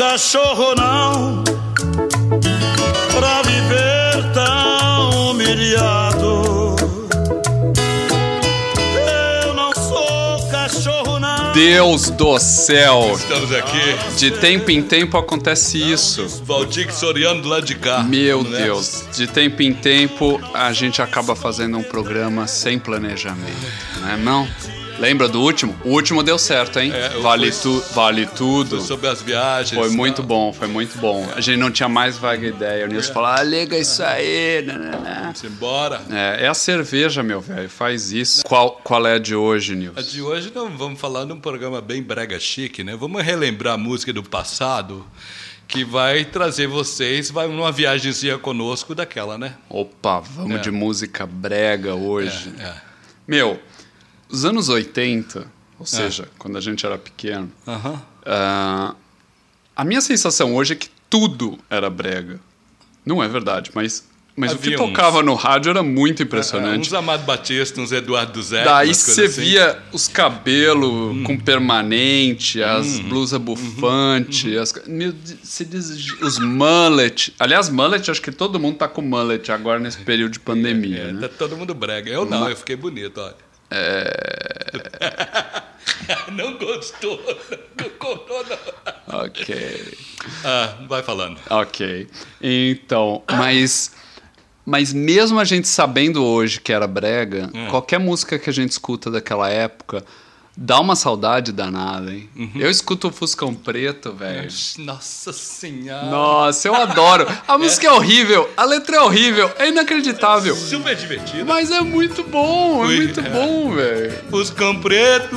cachorro não pra viver tão humilhado. Eu não sou cachorro não. Deus do céu! Estamos aqui. De tempo em tempo acontece isso. Valdir Soriano do lado de cá. Meu né? Deus, de tempo em tempo a gente acaba fazendo um programa sem planejamento, né? Não? Lembra do último? O último deu certo, hein? É, vale, fui- tu, vale tudo. Sobre as viagens. Foi muito tal. bom, foi muito bom. A gente não tinha mais vaga ideia. O Nilson falou, ah, liga isso aí. nananã. Vamos embora. É, é a cerveja, meu velho, faz isso. Qual, qual é a de hoje, A Nilson? de hoje não vamos falar num programa bem brega chique, né? Vamos relembrar a música do passado que vai trazer vocês, vai numa viagemzinha conosco daquela, né? Opa, vamos É. de música brega hoje. É. Meu, os anos 80, ou seja, quando a gente era pequeno, ah, a minha sensação hoje é que tudo era brega. Não é verdade, mas, mas o que uns- tocava no rádio era muito impressionante. Uns Amado Batista, uns Eduardo Zé. Daí você assim. via os cabelos Hum. com permanente, as blusas Uhum. bufantes, as meu, diz, os mullet. Aliás, mullet, acho que todo mundo tá com mullet agora nesse período de pandemia, É, né? tá todo mundo brega. Eu não, eu fiquei bonito, olha. É... não gostou, não concordou, não. Ok. Ah, vai falando. Ok. Então, mas. Mas mesmo a gente sabendo hoje que era brega, Hum. qualquer música que a gente escuta daquela época dá uma saudade danada, hein? Uhum. Eu escuto o Fuscão Preto, velho. Nossa senhora. Nossa, eu adoro. A música é horrível, a letra é horrível, é inacreditável. Super divertido. Mas é muito bom, é Ui, muito é. bom, velho. Os cão preto.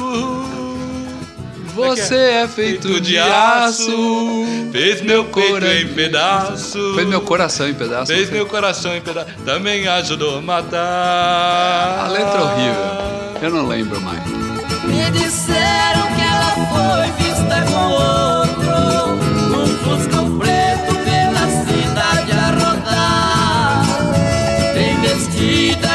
Você é feito de aço. Fez meu peito em pedaço. Fez meu coração em pedaços. Fez meu coração em pedaço. Também ajudou a matar. A letra é horrível. Eu não lembro mais. Me disseram que ela foi vista com outro Um fuscão preto pela cidade a rodar. Bem vestida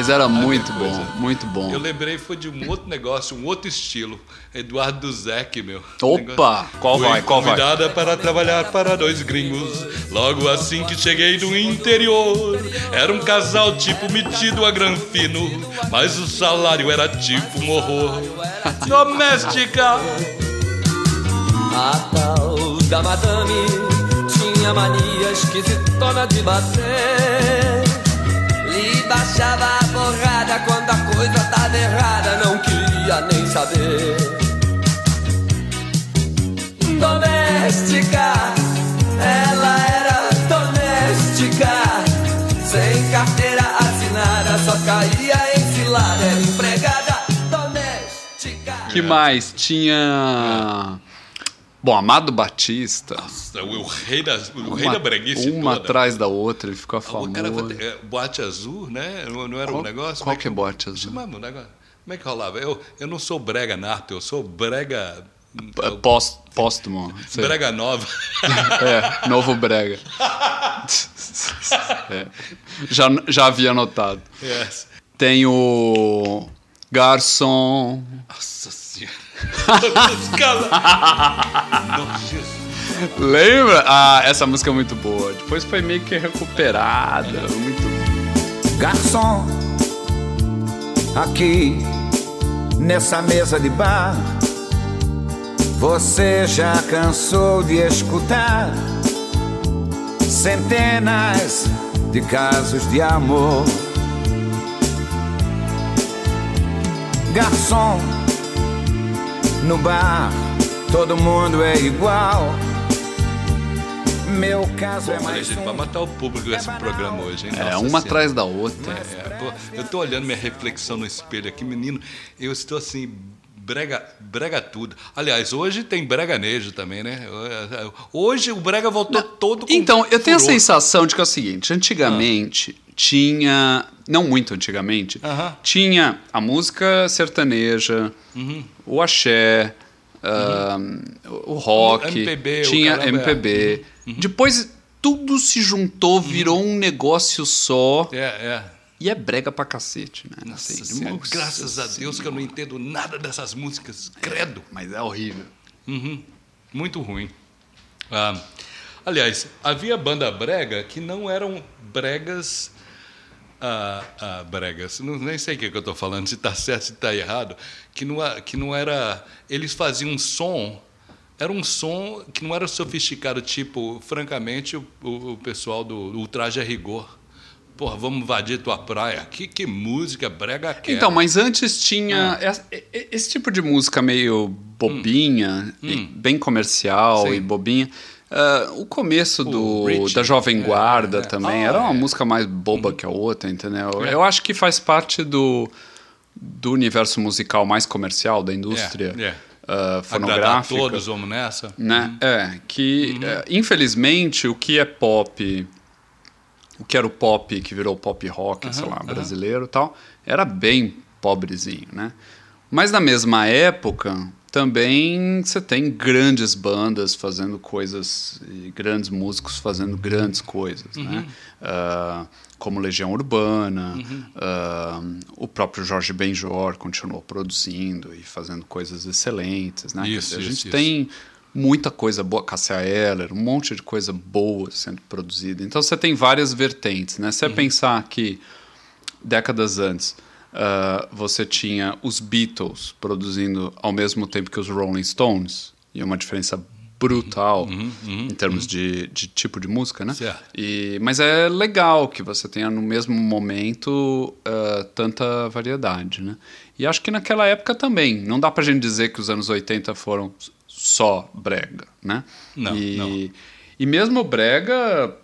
Mas era muito coisa. bom, muito bom. Eu lembrei foi de um outro negócio, um outro estilo. Eduardo Duzek, meu. Opa! Qual Fui vai, qual vai? convidada para trabalhar para dois gringos. Logo assim que cheguei do interior, era um casal tipo metido a granfino, mas o salário era tipo um horror. Doméstica! A tal da madame tinha mania esquisitona de bater. Lhe baixava que mais? Tinha. Bom, Amado Batista. O rei da, o rei Uma, da breguice uma toda. atrás da outra, ele ficou O famoso. cara, é, boate azul, né? Não, não era Qual, um negócio? qual Como que é bote azul? chamava o negócio? Como é que rolava? Eu, eu não sou brega nato, eu sou brega. É, Pós, póstumo. sei. Brega nova. É, novo brega. É. Já, já havia notado. Yes. Tem o Garçom. Nossa senhora. Lembra? Ah, essa música é muito boa. Depois foi meio que recuperada. Muito Garçom, aqui nessa mesa de bar, você já cansou de escutar centenas de casos de amor. Garçom, no bar todo mundo é igual. Meu caso é Olha, mais gente, vai um. matar o público esse programa hoje, hein? É, Nossa uma Senhora. atrás da outra. É, pô, eu tô olhando minha reflexão no espelho aqui, menino. Eu estou assim, brega, brega tudo. Aliás, hoje tem breganejo também, né? Hoje o brega voltou todo com Então, eu tenho a sensação de que é o seguinte: antigamente tinha. Não muito antigamente, tinha a música sertaneja, Uhum. o axé, o rock, MPB, o tinha caramba, é. MPB. Depois tudo se juntou, virou um negócio só. É, é. E é brega pra cacete, né? Nossa Assim, Senhora, nossa graças a Deus que eu não entendo nada dessas músicas. Credo. Mas é horrível. Uhum. Muito ruim. Ah, aliás, havia banda brega que não eram bregas. Ah, ah, bregas, não, nem sei o que, que eu estou falando, se está certo, se está errado. Que não, a- que não era. Eles faziam um som. Era um som que não era sofisticado, tipo, francamente, o, o, pessoal do, do Ultraje a Rigor. Porra, vamos invadir tua praia. Que, que música brega que é. Então, mas antes tinha e- esse tipo de música meio bobinha, e bem comercial Hum. Sim. e bobinha. Ah, o começo do, Richie, da Jovem é, Guarda é. também Ah, era uma é. música mais boba que a outra, entendeu? É. Eu acho que faz parte do, do universo musical mais comercial, da indústria É, é. ah, Agradar fonográfica. todos, vamos nessa. né? É, que é, infelizmente o que é pop, o que era o pop que virou pop rock, sei lá, brasileiro e tal, era bem pobrezinho, né? Mas na mesma época também você tem grandes bandas fazendo coisas grandes músicos fazendo grandes coisas, né? Ah, como Legião Urbana, ah, o próprio Jorge Benjor continuou produzindo e fazendo coisas excelentes, né? Isso, dizer, a isso, gente isso. tem muita coisa boa, Cassia Eller, um monte de coisa boa sendo produzida. Então você tem várias vertentes, né? Uhum. Se você pensar que décadas antes ah, você tinha os Beatles produzindo ao mesmo tempo que os Rolling Stones, e uma diferença brutal em termos de, de tipo de música, né? Uhum, Certo. E, mas é legal que você tenha no mesmo momento ah, tanta variedade, né? E acho que naquela época também. Não dá pra gente dizer que os anos 80 foram só brega, né? Não, e, não. e mesmo brega,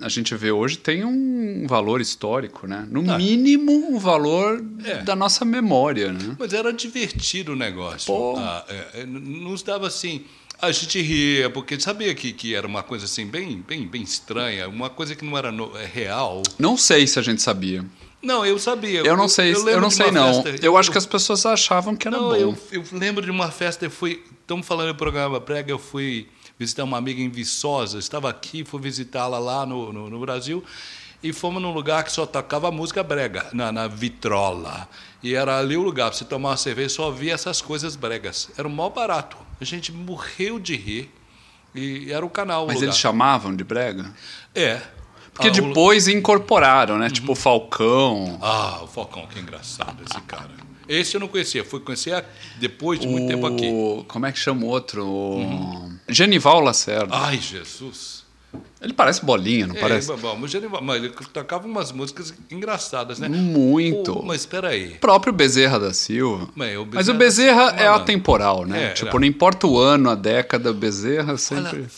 a gente vê hoje, tem um valor histórico, né? No Ah. mínimo, o valor É. da nossa memória, né? Mas era divertido o negócio. Pô. Ah, é, é, nos dava assim. A gente ria, porque sabia que, que era uma coisa assim, bem, bem, bem estranha, uma coisa que não era no- é real. Não sei se a gente sabia. Não, eu sabia. Eu não sei, eu, lembro não sei não. festa- eu acho que as pessoas achavam que era Não, bom. eu, eu lembro de uma festa, eu fui. Estamos falando do programa Prega, eu fui visitar uma amiga em Viçosa, estava aqui, fui visitá-la lá no, no, no Brasil, e fomos num lugar que só tocava música brega, na, na Vitrola. E era ali o lugar, para você tomar uma cerveja, só via essas coisas bregas. Era o maior barato. A gente morreu de rir. E era o canal. o Mas lugar. eles chamavam de brega? É. Porque Ah, o- depois incorporaram, né? Tipo o Falcão. Ah, o Falcão, que engraçado esse cara. Esse eu não conhecia, fui conhecer depois de muito tempo aqui. Uhum. o- Como é que chama o outro? O Genival Lacerda. Ai, Jesus. Ele parece bolinha, não É, parece? bom, mas Genival- mas ele tocava umas músicas engraçadas, né? Muito. Pô, mas espera aí. O próprio Bezerra da Silva. Bem, o Mas o Bezerra- Bezerra é atemporal, né? É, tipo, era. não importa o ano, a década, o Bezerra sempre. Olha,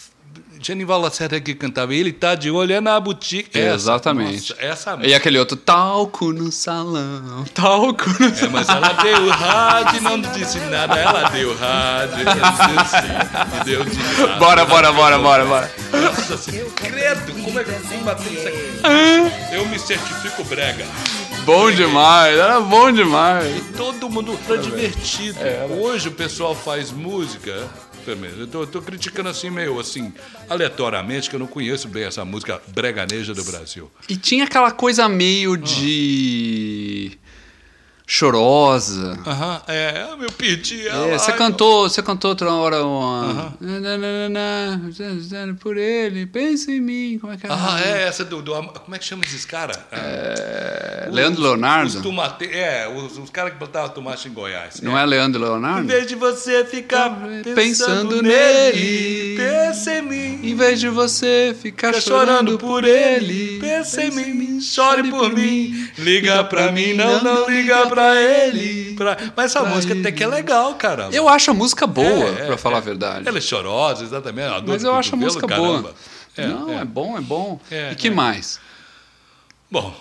Genival Lacerda que cantava, ele tá de olho é na boutique. Essa, Exatamente. nossa, essa E aquele outro, talco no salão, talco no É, salão. mas ela deu rádio, não disse nada, ela deu rádio, e deu de graça. Bora, bora, bora, bora, bora. Nossa, assim, credo, como é que eu vou bater isso aqui? Eu me certifico brega. Bom demais, era bom demais. Todo mundo era divertido. Hoje o pessoal faz música. Eu tô, tô criticando assim, meio assim, aleatoriamente, que eu não conheço bem essa música breganeja do Brasil. E tinha aquela coisa meio de. Chorosa. Aham, é, eu pedi. É, você cantou, você cantou outra hora uma. Nananana, Por ele, pensa em mim. Como é que é? Ah, é essa do, do. Como é que chama esses caras? É, Leandro Leonardo? Os tomate, é, os, os caras que plantavam tomate em Goiás. Não é Leandro Em Leonardo? vez de você ficar Pensando pensando, nele, pensa em mim. Em vez de você ficar Fica chorando por ele, pensa em mim, chore por mim, liga pra mim, não, não liga pra ele. Pra- Mas essa Pra música ele. até que é legal, caramba. Eu acho a música boa, É, é, pra falar é. a verdade. Ela é chorosa, exatamente. Mas eu acho a música caramba. boa. É, não, é. é. bom, é bom. É, e que é. mais? Bom,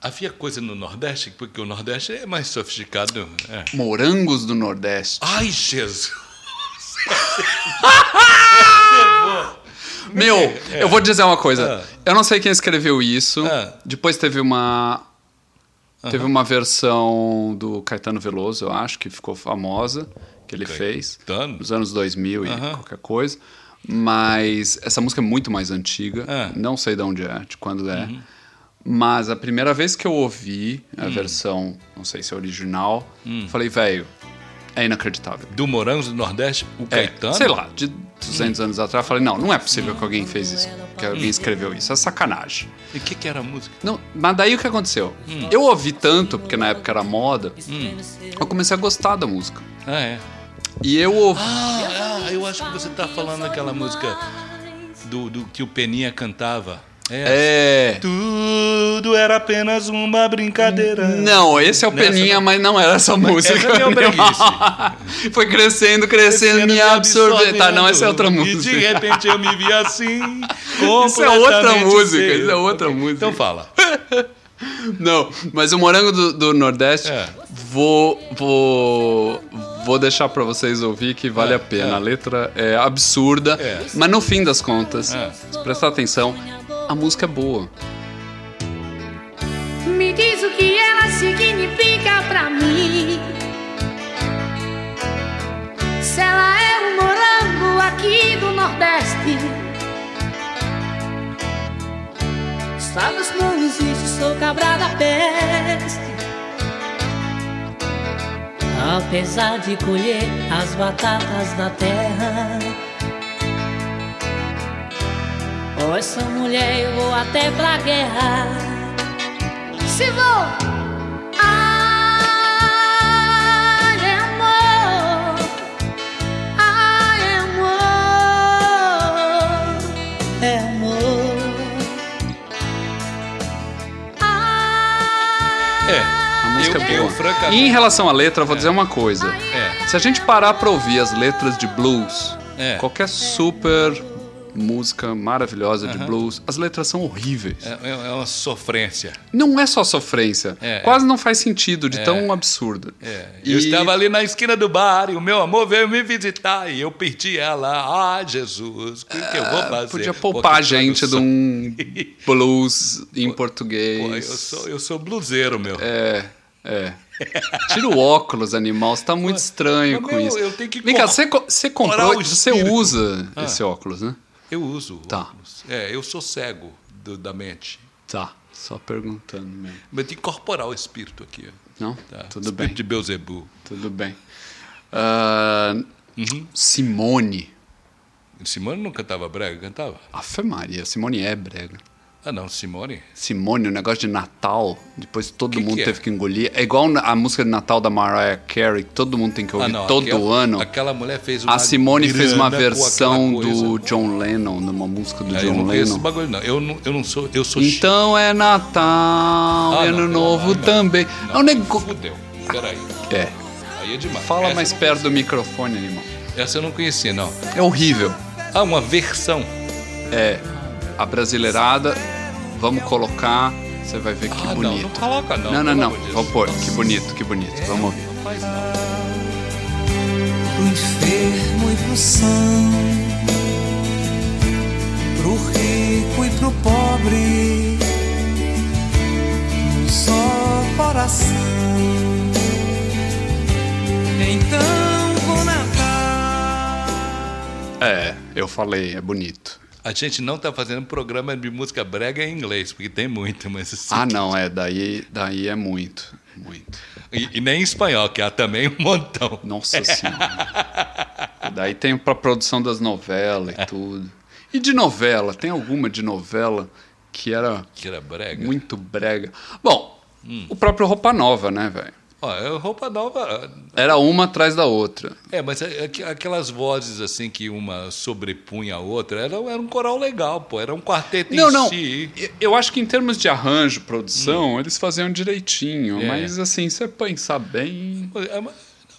havia coisa no Nordeste, porque o Nordeste é mais sofisticado. é. Morangos do Nordeste. Ai, Jesus! Meu, eu vou dizer uma coisa. Ah. Eu não sei quem escreveu isso. Ah. Depois teve uma. Teve uma versão do Caetano Veloso, eu acho, que ficou famosa, que ele fez. Caetano? Nos anos 2000 e Aham. qualquer coisa. Mas essa música é muito mais antiga. Ah. Não sei de onde é, de quando é. Mas a primeira vez que eu ouvi a versão, não sei se é original, falei, velho, é inacreditável. Do Morangos do Nordeste, o É, Caetano? sei lá, de 200 anos atrás, falei, não, não é possível que alguém fez isso, que alguém escreveu isso, é sacanagem. E o que, que era a música? Não, mas daí o que aconteceu? Eu ouvi tanto, porque na época era moda, eu comecei a gostar da música. Ah, é. E eu ouvi. Ah, ah, eu acho que você tá falando daquela música do, do que o Peninha cantava. É. É. Tudo era apenas uma brincadeira. Não, esse é o Nessa Peninha, não. mas não era essa música. essa é meu. Foi crescendo, crescendo, me absorvendo. Tá, não, essa é outra E música. de repente eu me vi assim. Isso é outra música, isso é outra música. Então fala. Não, mas o Morango do, do Nordeste, É. vou, vou, vou deixar pra vocês ouvir que vale É, a pena. é. A letra é absurda, É. mas no fim das contas, É. se prestar atenção, a música é boa. Me diz o que ela significa pra mim. Se ela é um morango aqui do Nordeste. Sabes, não existe, sou cabra da peste. Apesar de colher as batatas da terra. Oh, essa mulher eu vou até pra guerra. Se vou. Ai, amor. Ai, amor. É amor. Ai, É. A música eu, é boa. eu, francamente. E em relação à letra, eu vou dizer uma coisa. É. Se a gente parar pra ouvir as letras de blues, É. qualquer super música maravilhosa de blues, as letras são horríveis. É, é uma sofrência. Não é só sofrência. É, Quase não faz sentido de tão. É, E- Eu estava ali na esquina do bar e o meu amor veio me visitar e eu perdi ela. Ai, Jesus, o que, que eu vou fazer? Ah, Podia poupar a gente de um blues em Pô, português. eu sou, eu sou bluseiro, meu. É, é. Tira o óculos, animal. Você tá muito estranho mas, com meu, isso. eu tenho que Vem cá, você, você comprou, você usa Ah. esse óculos, né? Eu uso Tá. óculos. É, eu sou cego do- da mente. Tá, só perguntando mesmo. Mas que incorporar o espírito aqui. Não? Tá? Tudo espírito bem, de Beuzebu. tudo bem. Ah, Uhum. Simone. Simone não cantava brega, cantava? Afe Maria, Simone é brega. Ah, não, Simone. Simone, o negócio de Natal, depois todo Que mundo que é? teve que engolir. É igual a música de Natal da Mariah Carey, que todo mundo tem que ouvir ah, não, todo aquela, ano. Aquela mulher fez uma A Simone fez uma versão do John Lennon, numa música do Ah, eu John não conheço esse Lennon. bagulho, não. Eu não, eu não sou. Eu sou Então é Natal, Ah, é Ano não, Novo também. Não, É um negócio. Fudeu. Peraí. É. Aí é demais. Fala Essa mais eu perto do microfone, animal. Essa eu não conhecia, não. É horrível. Ah, uma versão. É. A brasileirada, vamos colocar. Você vai ver que ah, não, bonito. não coloca, não. Não, não, não. Deus. Vamos pôr. Que bonito, que bonito. Vamos ouvir. Não faz não. pro enfermo e pro são, pro rico e pro pobre, um só coração. Então com Natal. É, eu falei, é bonito. A gente não tá fazendo programa de música brega em inglês, porque tem muito, mas assim. Ah, não, é. Daí, daí é muito. Muito. E, e nem em espanhol, que há também um montão. Nossa Senhora. Daí tem pra produção das novelas e tudo. E de novela, tem alguma de novela que era Que era brega. muito brega? Bom, Hum. o próprio Roupa Nova, né, velho? Ó, é roupa nova. Era uma atrás da outra. É, mas é- é- aquelas vozes assim que uma sobrepunha a outra, era, era um coral legal, pô. Era um quarteto Não, em não. si. Eu- acho que em termos de arranjo, produção, eles faziam direitinho. Hum. É. Mas assim, se você pensar bem.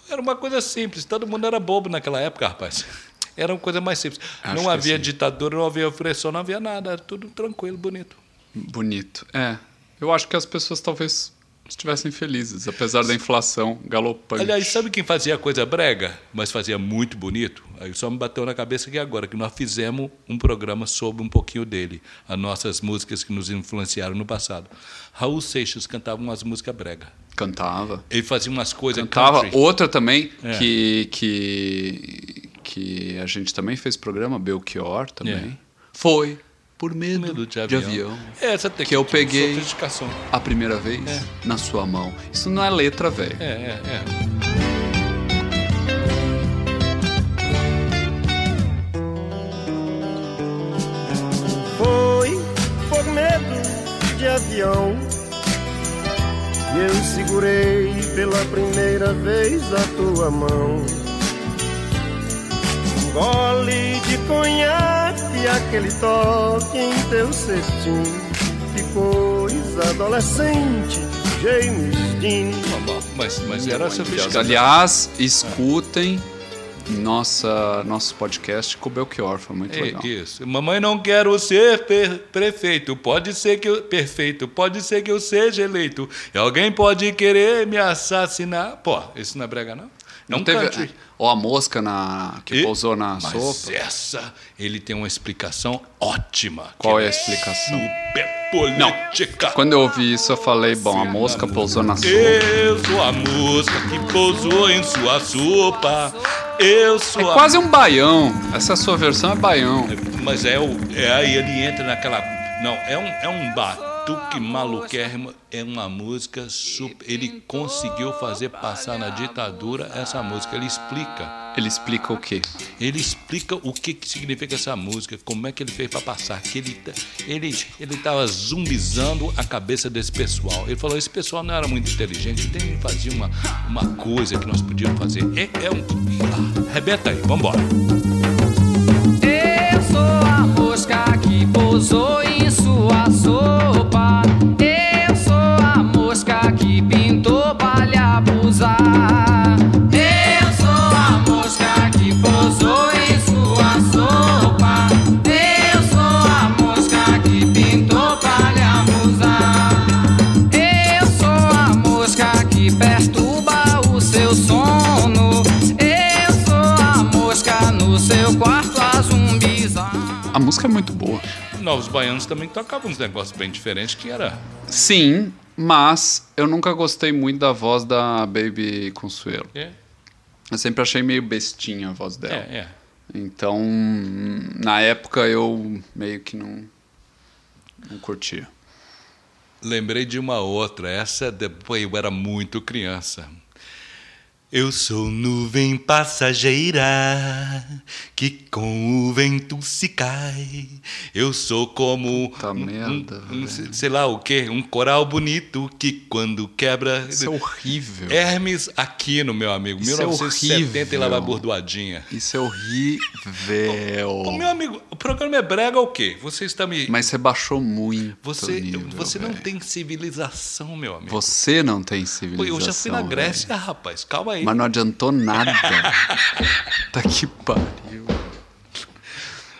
Era uma coisa simples, todo mundo era bobo naquela época, rapaz. Era uma coisa mais simples. Acho não havia sim. ditadura, não havia opressão, não havia nada. Era tudo tranquilo, bonito. Bonito. É. Eu acho que as pessoas talvez estivessem felizes, apesar da inflação galopante. Aliás, sabe quem fazia coisa brega, mas fazia muito bonito? Aí só me bateu na cabeça aqui agora, que nós fizemos um programa sobre um pouquinho dele, as nossas músicas que nos influenciaram no passado. Raul Seixas cantava umas músicas brega. Cantava. Ele fazia umas coisas Cantava. country. Outra também É. que, que, que a gente também fez programa, Belchior também. É. Foi por medo, Medo de avião. Essa tem Que eu peguei- sofisticação. A primeira vez na sua mão. Isso não é letra, velho. É, é, é. Foi por medo de avião que eu segurei pela primeira vez a tua mão. Um gole de conhaque e aquele toque em teu cestim. Que coisa adolescente, James Dean. Mas, mas era sofisticado. Aliás, escutem nossa, nosso podcast com o Belchior, foi muito É legal. isso. Mamãe não quero ser prefeito. Pode ser que eu perfeito. Pode ser que eu seja eleito. E alguém pode querer me assassinar. Pô, isso não é brega não? É Não um teve. country. Ou a mosca na, que E- pousou na Mas sopa. essa, ele tem uma explicação ótima. Qual que é a explicação? Super política. Quando eu ouvi isso, eu falei: bom, a mosca pousou na sopa. Eu sou a mosca que pousou em sua sopa. Eu sou É a quase um baião. Essa sua versão é baião. Mas é, o, é aí ele entra naquela. Não, é um, é um batuque maluquérrimo, é uma música super. Ele conseguiu fazer passar na ditadura essa música. Ele explica. Ele explica o quê? Ele explica o que, que significa essa música, como é que ele fez para passar. Que ele tá- ele ele estava zumbizando a cabeça desse pessoal. Ele falou: esse pessoal não era muito inteligente, então ele fazia uma, uma coisa que nós podíamos fazer. É, é um. Ah, Rebeta aí, vambora. Eu sou a mosca que pousou em sua sopa. Novos Baianos também tocavam uns negócios bem diferentes que era. Sim, mas eu nunca gostei muito da voz da Baby Consuelo. É, Eu sempre achei meio bestinha a voz dela. é, é. Então, na época eu meio que não, não curtia. Lembrei de uma outra. Essa depois eu era muito criança. Eu sou nuvem passageira que com o vento se cai. Eu sou como Puta um, merda, um- um- sei lá o quê, um coral bonito que quando quebra Isso é horrível. Hermes Aquino, meu amigo, Isso é 1970 e lá vai bordoadinha. Isso é horrível. Ô, meu amigo, o programa é brega o quê? Você está me Mas você baixou muito. você nível, você não tem civilização, meu amigo. Você não tem Pô, civilização. eu já fui na. Grécia, rapaz. Calma aí. Mas não adiantou nada. tá que pariu.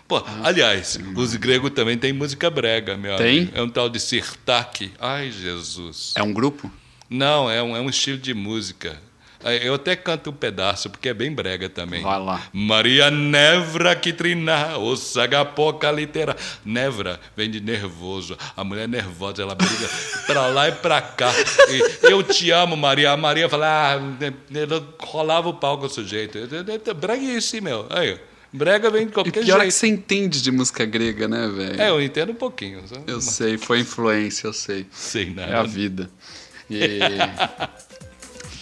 Pô, aliás, os gregos também têm música brega, meu Tem? amigo. É um tal de sirtaki. Ai, Jesus. É um grupo? Não, é um, é um estilo de música. Eu até canto um pedaço, porque é bem brega também. Vai lá. Maria Nevra que trina, o sagapoca litera. Nevra vem de nervoso. A mulher é nervosa, ela briga pra lá e pra cá. E, eu te amo, Maria. A Maria fala, ah, ela rolava o pau com o sujeito. Breguice, meu. Aí, brega vem de E qualquer pior é que jeito. você entende de música grega, né, velho? É, eu entendo um pouquinho. só- Eu sei, foi influência, eu sei. sei nada. É a vida. E-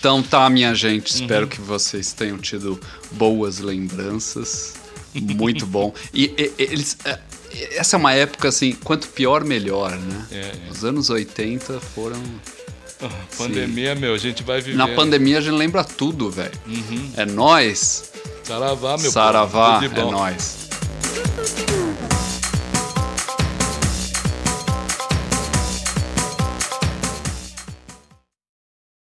Então tá, minha gente. Uhum. Espero que vocês tenham tido boas lembranças. Muito bom. E, e- eles. é, Essa é uma época assim, quanto pior, melhor, né? É, é. Os anos 80 foram. Ah, Pandemia, meu, a gente vai viver. Na pandemia a gente lembra tudo, velho. Uhum. É nós. Saravá, meu Saravá, é nós.